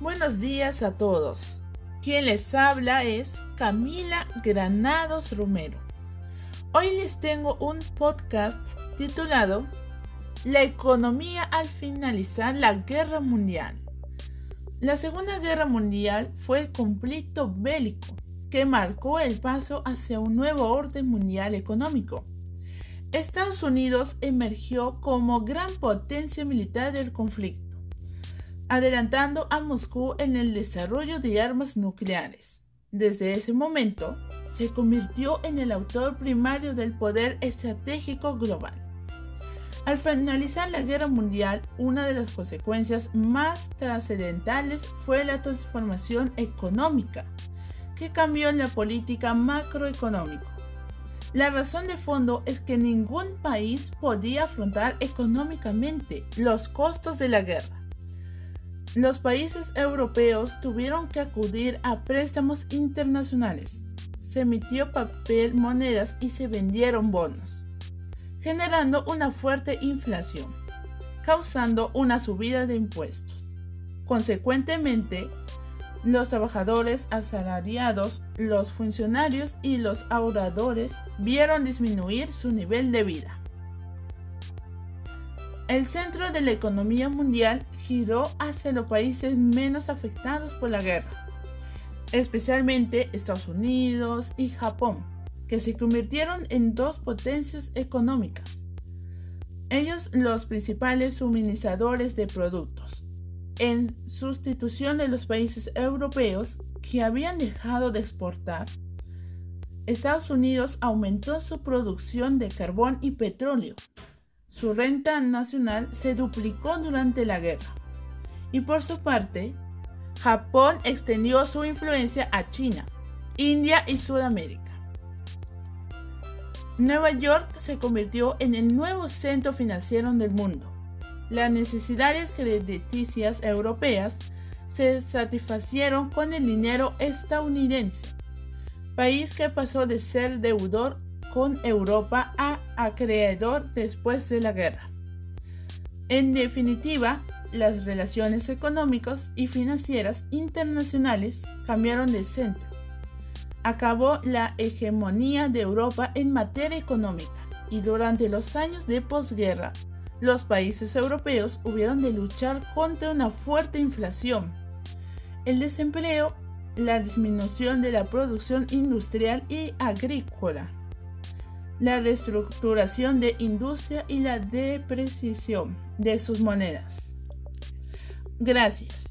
Buenos días a todos. Quien les habla es Camila Granados Romero. Hoy les tengo un podcast titulado La economía al finalizar la guerra mundial. La Segunda Guerra Mundial fue el conflicto bélico que marcó el paso hacia un nuevo orden mundial económico. Estados Unidos emergió como gran potencia militar del conflicto adelantando a Moscú en el desarrollo de armas nucleares. Desde ese momento, se convirtió en el autor primario del poder estratégico global. Al finalizar la guerra mundial, una de las consecuencias más trascendentales fue la transformación económica, que cambió la política macroeconómica. La razón de fondo es que ningún país podía afrontar económicamente los costos de la guerra los países europeos tuvieron que acudir a préstamos internacionales. Se emitió papel, monedas y se vendieron bonos, generando una fuerte inflación, causando una subida de impuestos. Consecuentemente, los trabajadores asalariados, los funcionarios y los ahorradores vieron disminuir su nivel de vida. El centro de la economía mundial giró hacia los países menos afectados por la guerra, especialmente Estados Unidos y Japón, que se convirtieron en dos potencias económicas. Ellos los principales suministradores de productos, en sustitución de los países europeos que habían dejado de exportar. Estados Unidos aumentó su producción de carbón y petróleo su renta nacional se duplicó durante la guerra. Y por su parte, Japón extendió su influencia a China, India y Sudamérica. Nueva York se convirtió en el nuevo centro financiero del mundo. Las necesidades crediticias europeas se satisfacieron con el dinero estadounidense, país que pasó de ser deudor con Europa a acreedor después de la guerra. En definitiva, las relaciones económicas y financieras internacionales cambiaron de centro. Acabó la hegemonía de Europa en materia económica y durante los años de posguerra, los países europeos hubieron de luchar contra una fuerte inflación, el desempleo, la disminución de la producción industrial y agrícola la reestructuración de industria y la depreciación de sus monedas. Gracias.